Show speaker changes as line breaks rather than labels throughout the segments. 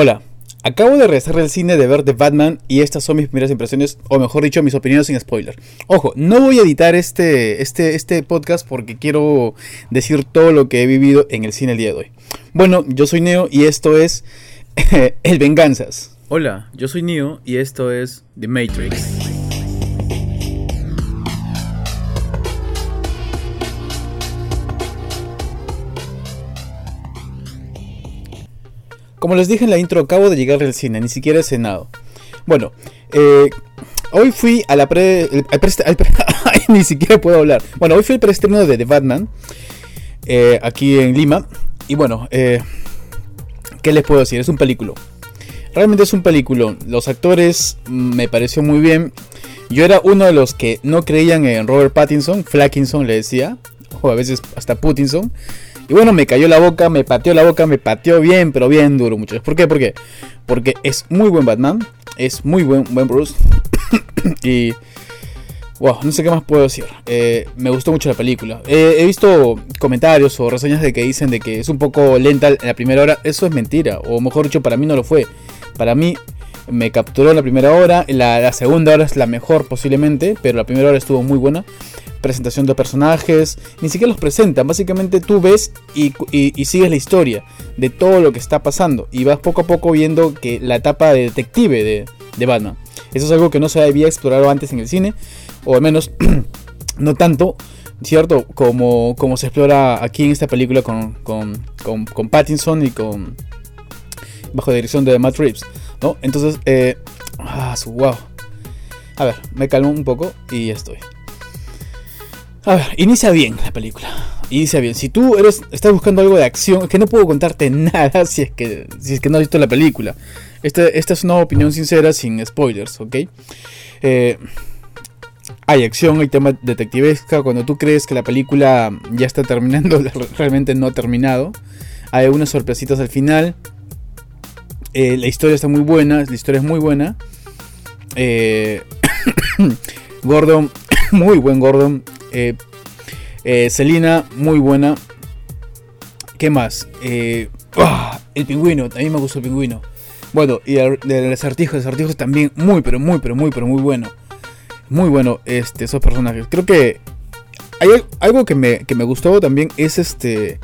Hola, acabo de regresar del cine de ver The Batman y estas son mis primeras impresiones, o mejor dicho, mis opiniones sin spoiler. Ojo, no voy a editar este, este, este podcast porque quiero decir todo lo que he vivido en el cine el día de hoy. Bueno, yo soy Neo y esto es El Venganzas.
Hola, yo soy Neo y esto es The Matrix.
Como les dije en la intro, acabo de llegar del cine, ni siquiera he cenado. Bueno, eh, hoy fui a la pre... ni siquiera puedo hablar. Bueno, hoy fui al preestreno de The Batman, eh, aquí en Lima. Y bueno, eh, ¿qué les puedo decir? Es un película. Realmente es un película. Los actores mm, me pareció muy bien. Yo era uno de los que no creían en Robert Pattinson, Flackinson le decía, o a veces hasta Putinson. Y bueno, me cayó la boca, me pateó la boca, me pateó bien, pero bien duro, muchachos. ¿Por qué? ¿Por qué? Porque es muy buen Batman, es muy buen, buen Bruce. y. Wow, no sé qué más puedo decir. Eh, me gustó mucho la película. Eh, he visto comentarios o reseñas de que dicen de que es un poco lenta en la primera hora. Eso es mentira. O mejor dicho, para mí no lo fue. Para mí me capturó en la primera hora. La, la segunda hora es la mejor posiblemente. Pero la primera hora estuvo muy buena presentación de personajes, ni siquiera los presentan, básicamente tú ves y, sigues la historia de todo lo que está pasando y vas poco a poco viendo que la etapa de detective de, Batman. Eso es algo que no se había explorado antes en el cine, o al menos no tanto, ¿cierto? Como, como se explora aquí en esta película con, con, con, Pattinson y con... bajo dirección de Matt Reeves, ¿no? Entonces, eh, ah, wow. A ver, me calmo un poco y ya estoy. A ver, inicia bien la película. Inicia bien. Si tú eres, estás buscando algo de acción, es que no puedo contarte nada si es que, no has visto la película. Esta, esta es una opinión sincera sin spoilers, ¿ok? Eh, hay acción, hay tema detectivesca. Cuando tú crees que la película ya está terminando, realmente no ha terminado. Hay unas sorpresitas al final. Eh, la historia está muy buena, la historia es muy buena. Eh, Gordon, muy buen Gordon. Eh, eh, Selina, muy buena. ¿Qué más? Eh, ah, el pingüino, a mí me gustó el pingüino. Bueno, y el, el acertijo, el acertijo también muy, pero muy, pero muy, pero muy bueno. Muy bueno este, esos personajes. Creo que hay algo que me, que me gustó también es este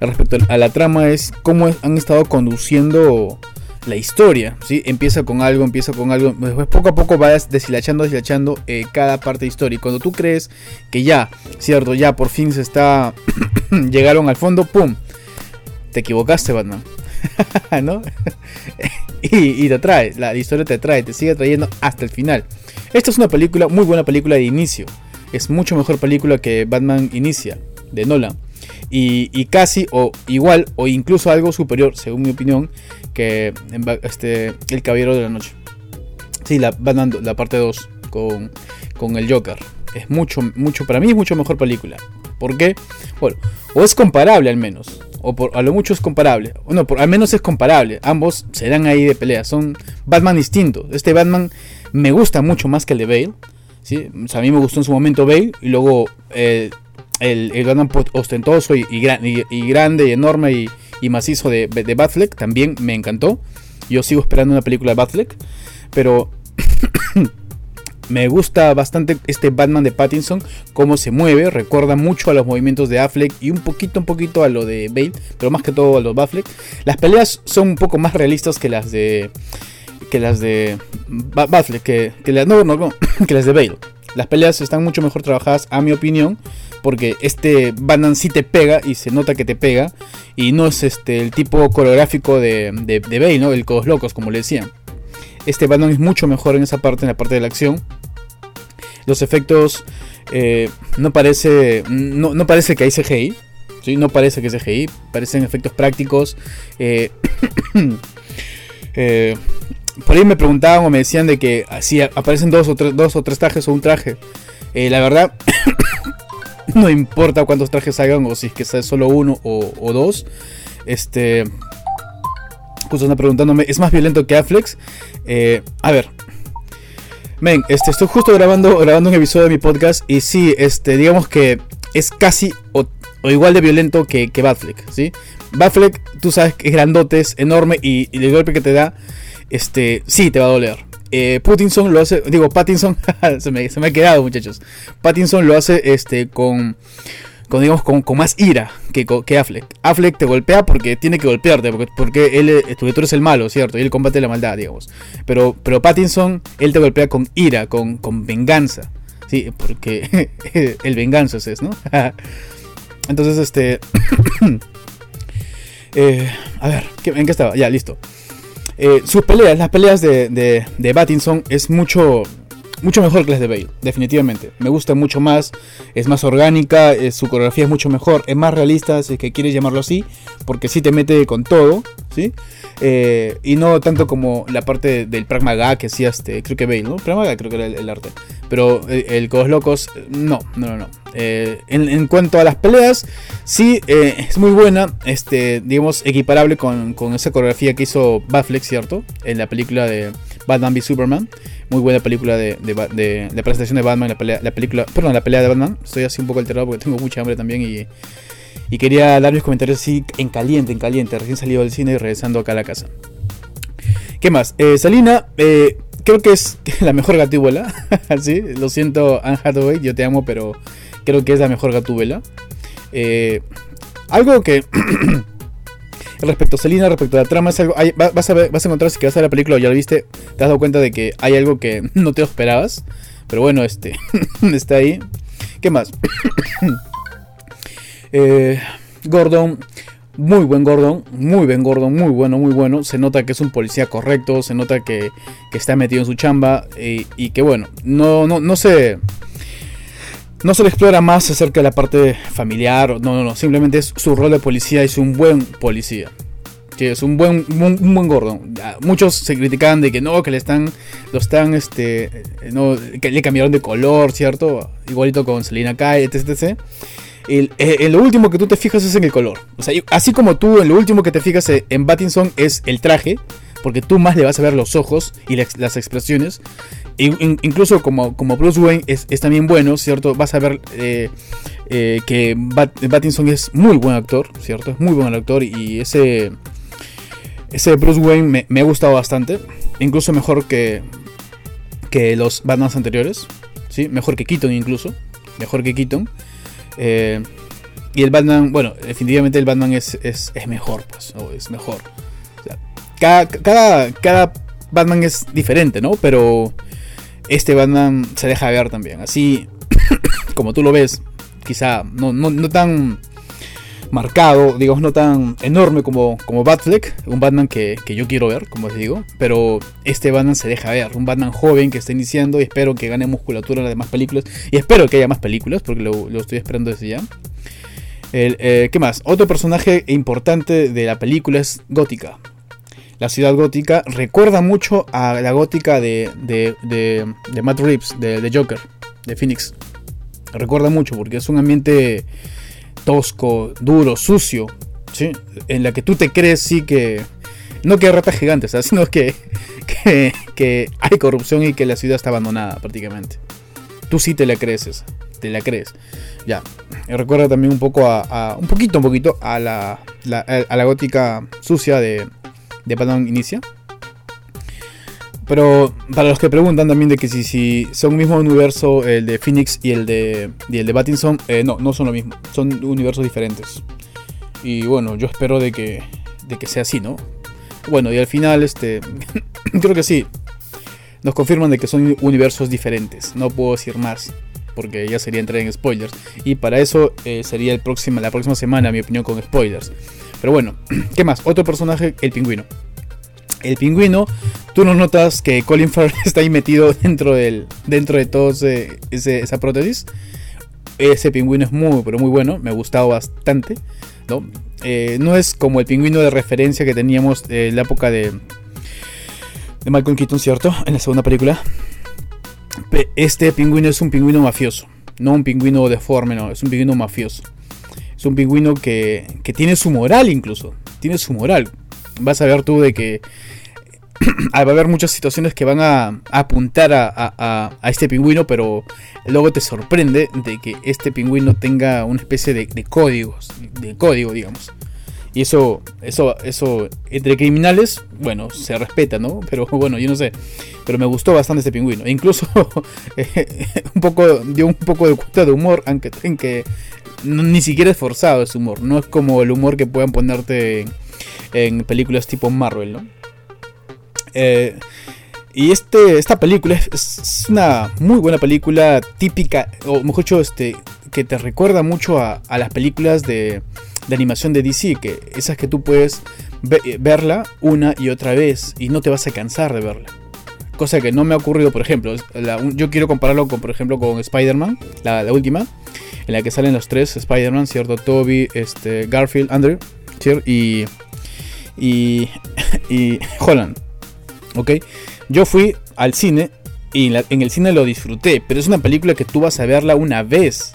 respecto a la trama es cómo han estado conduciendo la historia, ¿sí? Empieza con algo, empieza con algo, después poco a poco vas deshilachando, deshilachando eh, cada parte de historia. Y cuando tú crees que ya, cierto, ya por fin se está, llegaron al fondo, ¡pum! Te equivocaste, Batman. ¿No? y, te trae, la historia te trae, te sigue trayendo hasta el final. Esta es una película, muy buena película de inicio. Es mucho mejor película que Batman Inicia, de Nolan. Y, casi o igual o incluso algo superior, según mi opinión, que este, El Caballero de la Noche. Sí, la, la parte 2 con, con el Joker. Es mucho, mucho, para mí mucho mejor película. ¿Por qué? Bueno, o es comparable al menos. O por, a lo mucho es comparable. O no, por, al menos es comparable. Ambos se dan ahí de pelea. Son Batman distintos. Este Batman me gusta mucho más que el de Bale. ¿sí? a mí me gustó en su momento Bale. Y luego eh, el, el Batman ostentoso y, grande y enorme y, macizo de, de Batfleck también me encantó. Yo sigo esperando una película de Batfleck, pero me gusta bastante este Batman de Pattinson, cómo se mueve, recuerda mucho a los movimientos de Affleck y un poquito, un poquito a lo de Bale, pero más que todo a los Batfleck. Las peleas son un poco más realistas que las de que las de Batfleck, que, no, no, que las de Bale. Las peleas están mucho mejor trabajadas, a mi opinión, porque este Batman sí te pega y se nota que te pega y no es este el tipo coreográfico de, de, Bale, ¿no? El Codos Locos, como le decían. Este Batman es mucho mejor en esa parte, en la parte de la acción. Los efectos eh, no parece no, no, parece que hay CGI, ¿sí? no parece que es CGI, parecen efectos prácticos. Eh, eh, por ahí me preguntaban o me decían de que si aparecen dos o tres, dos o tres trajes o un traje. la verdad, no importa cuántos trajes hagan o si es que sea solo uno o, dos. Este. Justo anda preguntándome, ¿es más violento que Afflex? Eh, a ver. Men, este, estoy justo grabando, grabando un episodio de mi podcast y sí, este, digamos que es casi o igual de violento que, que Batfleck, ¿sí? Batfleck, tú sabes que es grandote, es enorme y, el golpe que te da, este, sí, te va a doler. Eh, Pattinson lo hace, digo, Pattinson, se, me, se, me, ha quedado muchachos. Pattinson lo hace este, con, con, digamos, con, con más ira que, que, Affleck. Affleck te golpea porque tiene que golpearte, porque, porque él, tú eres el malo, ¿cierto? Y él combate la maldad, digamos. Pero, pero Pattinson, él te golpea con ira, con, con venganza. Sí, porque el venganza es, ¿no? Entonces, este... Eh, a ver, ¿en qué estaba? Ya, listo. Eh, sus peleas, las peleas de, de, de Battinson es mucho, mucho mejor que las de Bale, definitivamente. Me gusta mucho más, es más orgánica, eh, su coreografía es mucho mejor, es más realista, si es que quieres llamarlo así, porque sí te mete con todo, ¿sí? Eh, y no tanto como la parte del Pragma que hacía este, creo que Bale, ¿no? Pragma creo que era el, arte. Pero el, el Codos Locos, no, no, no. no. Eh, en, cuanto a las peleas, sí, es muy buena, este, digamos, equiparable con, con esa coreografía que hizo Batfleck, ¿cierto? En la película de Batman v Superman. Muy buena película de, de, la presentación de Batman, la pelea, la película, perdón, la pelea de Batman. Estoy así un poco alterado porque tengo mucha hambre también y, y quería dar mis comentarios así en caliente, en caliente, recién salido del cine y regresando acá a la casa. ¿Qué más? Eh, Salina, eh, creo que es la mejor gatúbela. sí, lo siento, Anne Hathaway, yo te amo, pero creo que es la mejor gatúbela. Eh, algo que respecto a Selina, respecto a la trama, es algo, vas, a vas a encontrar si que vas a la película o ya la viste, te has dado cuenta de que hay algo que no te esperabas. Pero bueno, este está ahí. ¿Qué más? Eh, Gordon, muy buen Gordon, muy buen Gordon, muy bueno, muy bueno. Se nota que es un policía correcto, se nota que, está metido en su chamba y, y que bueno, no, no, no se no se le explora más acerca de la parte familiar, no, no, no, simplemente es su rol de policía, es un buen policía. Que es un buen, un, buen gordo. Muchos se critican de que no, que le están, lo están, este, no, que le cambiaron de color, ¿cierto? Igualito con Selina Kai, etc, etc. El, eh, lo último que tú te fijas es en el color. O sea, así como tú, en lo último que te fijas en Battinson es el traje, porque tú más le vas a ver los ojos y las expresiones incluso como, como Bruce Wayne es, también bueno, ¿cierto? Vas a ver eh, eh, que Battinson es muy buen actor, ¿cierto? Es muy buen actor y ese, ese Bruce Wayne me, ha gustado bastante. Incluso mejor que, que los Batmans anteriores, ¿sí? Mejor que Keaton incluso. Mejor que Keaton. Eh, y el Batman, bueno, definitivamente el Batman es, es, mejor, pues, es mejor. Cada, cada, Batman es diferente, ¿no? Pero este Batman se deja ver también. Así como tú lo ves, quizá no, no, tan marcado, digamos, no tan enorme como, como Batfleck, un Batman que, yo quiero ver, como les digo, pero este Batman se deja ver, un Batman joven que está iniciando y espero que gane musculatura en las demás películas, y espero que haya más películas, porque lo, estoy esperando desde ya. Eh, ¿Qué más? Otro personaje importante de la película es Gótica la ciudad gótica recuerda mucho a la gótica de, de, de, Matt Reeves, de, Joker, de Phoenix. Recuerda mucho porque es un ambiente tosco, duro, sucio, ¿sí? en la que tú te crees sí que... No que hay ratas gigantes, sino que, que, hay corrupción y que la ciudad está abandonada prácticamente. Tú sí te la crees, te la crees. Ya, recuerda también un poco a, un poquito, un poquito a la, a la gótica sucia de, de Batman Inicia. Pero para los que preguntan también de que si, si son mismo universo el de Phoenix y el de, y el de Battinson, eh, no, no son lo mismo, son universos diferentes. Y bueno, yo espero de que, de que sea así, ¿no? Bueno, y al final, este, creo que sí, nos confirman de que son universos diferentes, no puedo decir más, porque ya sería entrar en spoilers. Y para eso eh, sería el próximo, la próxima semana, mi opinión, con spoilers. Pero bueno, ¿qué más? Otro personaje, el pingüino. El pingüino, tú no notas que Colin Farrell está ahí metido dentro, dentro de toda esa prótesis. Ese pingüino es muy, pero muy bueno, me ha gustado bastante. ¿no? Eh, no es como el pingüino de referencia que teníamos en la época de, de Malcolm Keaton, ¿cierto? En la segunda película. Este pingüino es un pingüino mafioso, no un pingüino deforme, no, es un pingüino mafioso. Un pingüino que, tiene su moral incluso. Tiene su moral. Vas a ver tú de que va a haber muchas situaciones que van a, apuntar a, este pingüino, pero luego te sorprende de que este pingüino tenga una especie de, de códigos, de código, digamos. Y eso, eso, eso, entre criminales, bueno, se respeta, ¿no? Pero bueno, yo no sé. Pero me gustó bastante este pingüino. E incluso un poco, dio un poco de cuenta de humor, aunque en que ni siquiera es forzado ese humor. No es como el humor que puedan ponerte en, películas tipo Marvel, ¿no? Eh, y este, esta película es, una muy buena película típica, o mejor dicho, este, que te recuerda mucho a las películas de de animación de DC, que esas que tú puedes verla una y otra vez y no te vas a cansar de verla. Cosa que no me ha ocurrido, por ejemplo, yo quiero compararlo con, por ejemplo, con Spider-Man, la, última, en la que salen los tres Spider-Man, ¿cierto? Toby, este, Garfield, Andrew, Y, y, y Holland, ¿ok? Yo fui al cine y en el cine lo disfruté, pero es una película que tú vas a verla una vez.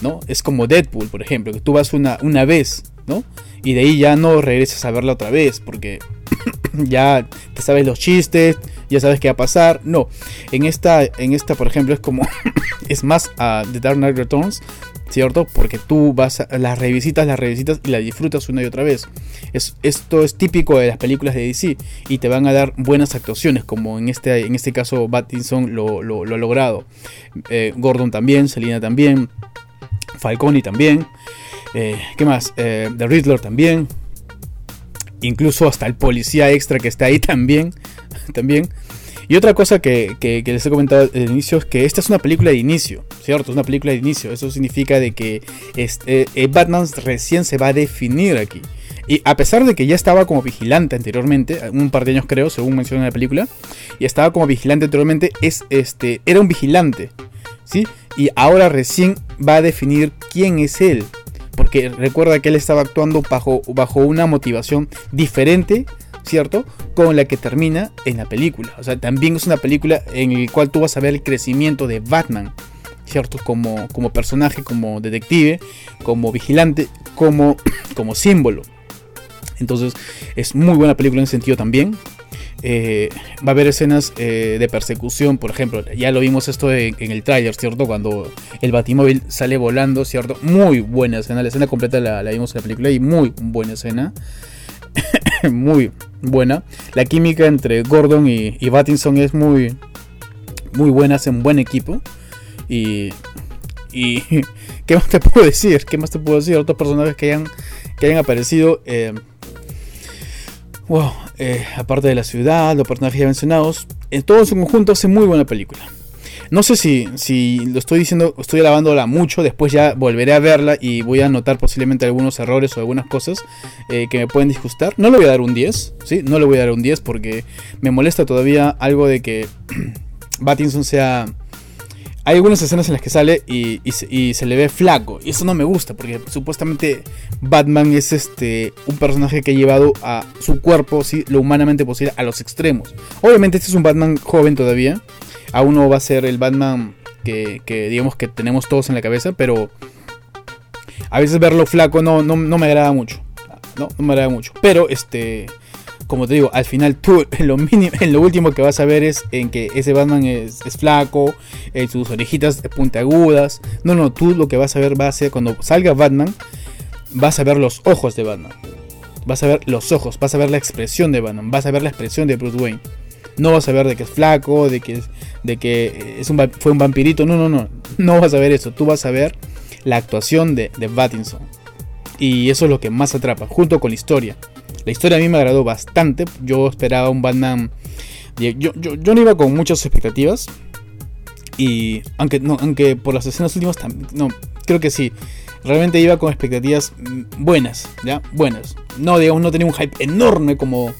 ¿no? Es como Deadpool, por ejemplo, que tú vas una, una vez, ¿no? Y de ahí ya no regresas a verla otra vez, porque ya te sabes los chistes, ya sabes qué va a pasar. No, en esta, en esta por ejemplo, es como, es más a The Dark Knight Returns, ¿cierto? Porque tú vas a las revisitas, las revisitas y las disfrutas una y otra vez. Es, esto es típico de las películas de DC y te van a dar buenas actuaciones, como en este, en este caso Battinson lo, lo, ha logrado. Eh, Gordon también, Selina también. Falconi también. Eh, ¿Qué más? Eh, The Riddler también. Incluso hasta el policía extra que está ahí también. también. Y otra cosa que, les he comentado al inicio es que esta es una película de inicio, ¿cierto? Es una película de inicio. Eso significa de que este, eh, Batman recién se va a definir aquí. Y a pesar de que ya estaba como vigilante anteriormente, un par de años creo, según menciona en la película, y estaba como vigilante anteriormente, es, este, era un vigilante, ¿sí? Y ahora recién va a definir quién es él. Porque recuerda que él estaba actuando bajo, bajo una motivación diferente, ¿cierto? Con la que termina en la película. O sea, también es una película en la cual tú vas a ver el crecimiento de Batman, ¿cierto? Como, como personaje, como detective, como vigilante, como, como símbolo. Entonces, es muy buena película en ese sentido también. Eh, va a haber escenas eh, de persecución, por ejemplo, ya lo vimos esto en, el tráiler, ¿cierto? Cuando el batimóvil sale volando, ¿cierto? Muy buena escena, la escena completa la, vimos en la película y muy buena escena. muy buena. La química entre Gordon y, y Battinson es muy, muy buena, hacen buen equipo. Y, y ¿qué más te puedo decir? ¿Qué más te puedo decir? Otros personajes que hayan, que hayan aparecido. Eh, wow, eh, aparte de la ciudad, los personajes ya mencionados, en todo su conjunto hace muy buena película. No sé si, si lo estoy diciendo, estoy alabándola mucho, después ya volveré a verla y voy a notar posiblemente algunos errores o algunas cosas eh, que me pueden disgustar. No le voy a dar un 10, ¿sí? No le voy a dar un 10 porque me molesta todavía algo de que Battinson sea hay algunas escenas en las que sale y, se, le ve flaco. Y eso no me gusta, porque supuestamente Batman es este un personaje que ha llevado a su cuerpo, lo humanamente posible, a los extremos. Obviamente este es un Batman joven todavía. Aún no va a ser el Batman que, digamos que tenemos todos en la cabeza, pero a veces verlo flaco no, no, no me agrada mucho. No, no me agrada mucho. Pero este como te digo, al final tú en lo, mínimo, en lo último que vas a ver es en que ese Batman es, flaco, en sus orejitas puntiagudas. No, no, tú lo que vas a ver va a ser cuando salga Batman, vas a ver los ojos de Batman. Vas a ver los ojos, vas a ver la expresión de Batman, vas a ver la expresión de Bruce Wayne. No vas a ver de que es flaco, de que, de que es un, fue un vampirito. No, no, no. No vas a ver eso. Tú vas a ver la actuación de, de Battinson. Y eso es lo que más atrapa, junto con la historia. La historia a mí me agradó bastante. Yo esperaba un Batman. Yo, yo, no iba con muchas expectativas. Y aunque, no, aunque por las escenas últimas, no, creo que sí. Realmente iba con expectativas mm, buenas, ¿ya? Buenas. No, digamos, no tenía un hype enorme como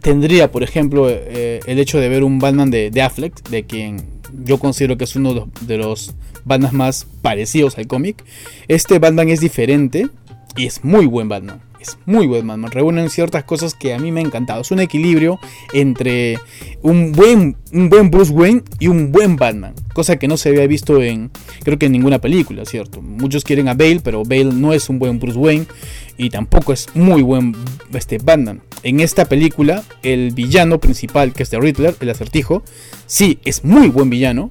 tendría, por ejemplo, eh, el hecho de ver un Batman de, de, Affleck, de quien yo considero que es uno de los, de Batman más parecidos al cómic. Este Batman es diferente y es muy buen Batman Muy buen Batman. Reúnen ciertas cosas que a mí me ha encantado. Es un equilibrio entre un buen, un buen Bruce Wayne y un buen Batman. Cosa que no se había visto en, creo que en ninguna película, ¿cierto? Muchos quieren a Bale, pero Bale no es un buen Bruce Wayne y tampoco es muy buen este, Batman. En esta película, el villano principal, que es The Riddler, el acertijo, sí, es muy buen villano.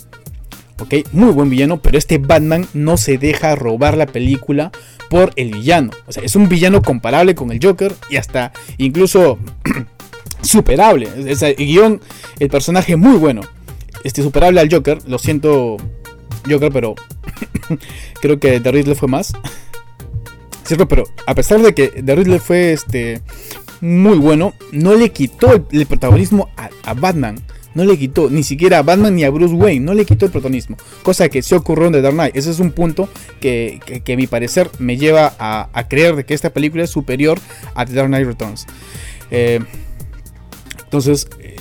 ¿Ok? Muy buen villano, pero este Batman no se deja robar la película por el villano. O sea, es un villano comparable con el Joker y hasta incluso superable. el guion, el personaje muy bueno. Este superable al Joker, lo siento Joker, pero creo que The Riddler fue más. ¿Cierto? Pero a pesar de que The Riddler fue este muy bueno, no le quitó el, protagonismo a, Batman. No le quitó ni siquiera a Batman ni a Bruce Wayne. No le quitó el protagonismo. Cosa que se ocurrió en The Dark Knight. Ese es un punto que, a mi parecer me lleva a, creer de que esta película es superior a The Dark Knight Returns. Eh, entonces, eh,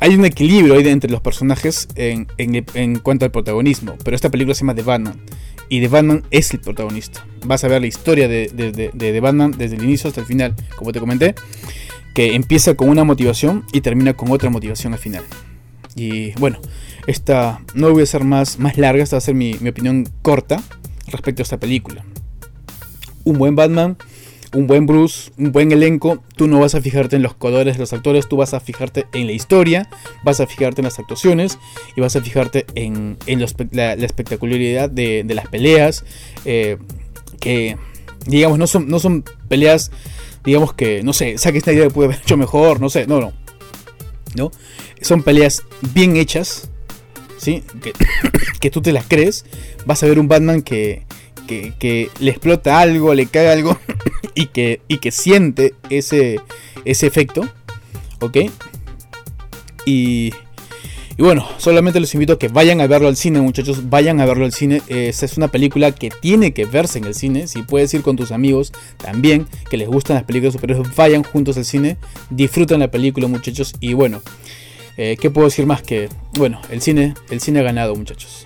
hay un equilibrio ahí entre los personajes en, en, cuanto al protagonismo. Pero esta película se llama The Batman y The Batman es el protagonista. Vas a ver la historia de, de, The Batman desde el inicio hasta el final, como te comenté, que empieza con una motivación y termina con otra motivación al final. Y bueno, esta no voy a ser más, más larga, esta va a ser mi, mi opinión corta respecto a esta película. Un buen Batman un buen Bruce, un buen elenco, tú no vas a fijarte en los colores de los actores, tú vas a fijarte en la historia, vas a fijarte en las actuaciones y vas a fijarte en, la, espectacularidad de, las peleas, eh, que digamos no son, no son peleas, digamos que, no sé, Zack Snyder puede haber hecho mejor, no sé, no, no, no, son peleas bien hechas, ¿sí? Que, tú te las crees, vas a ver un Batman que que, le explota algo, le cae algo y que, y que siente ese, ese efecto. ¿Ok? Y, y bueno, solamente les invito a que vayan a verlo al cine, muchachos. Vayan a verlo al cine. Esta es una película que tiene que verse en el cine. Si puedes ir con tus amigos también, que les gustan las películas superiores, vayan juntos al cine. Disfruten la película, muchachos. Y bueno, eh, ¿qué puedo decir más que, bueno, el cine, el cine ha ganado, muchachos.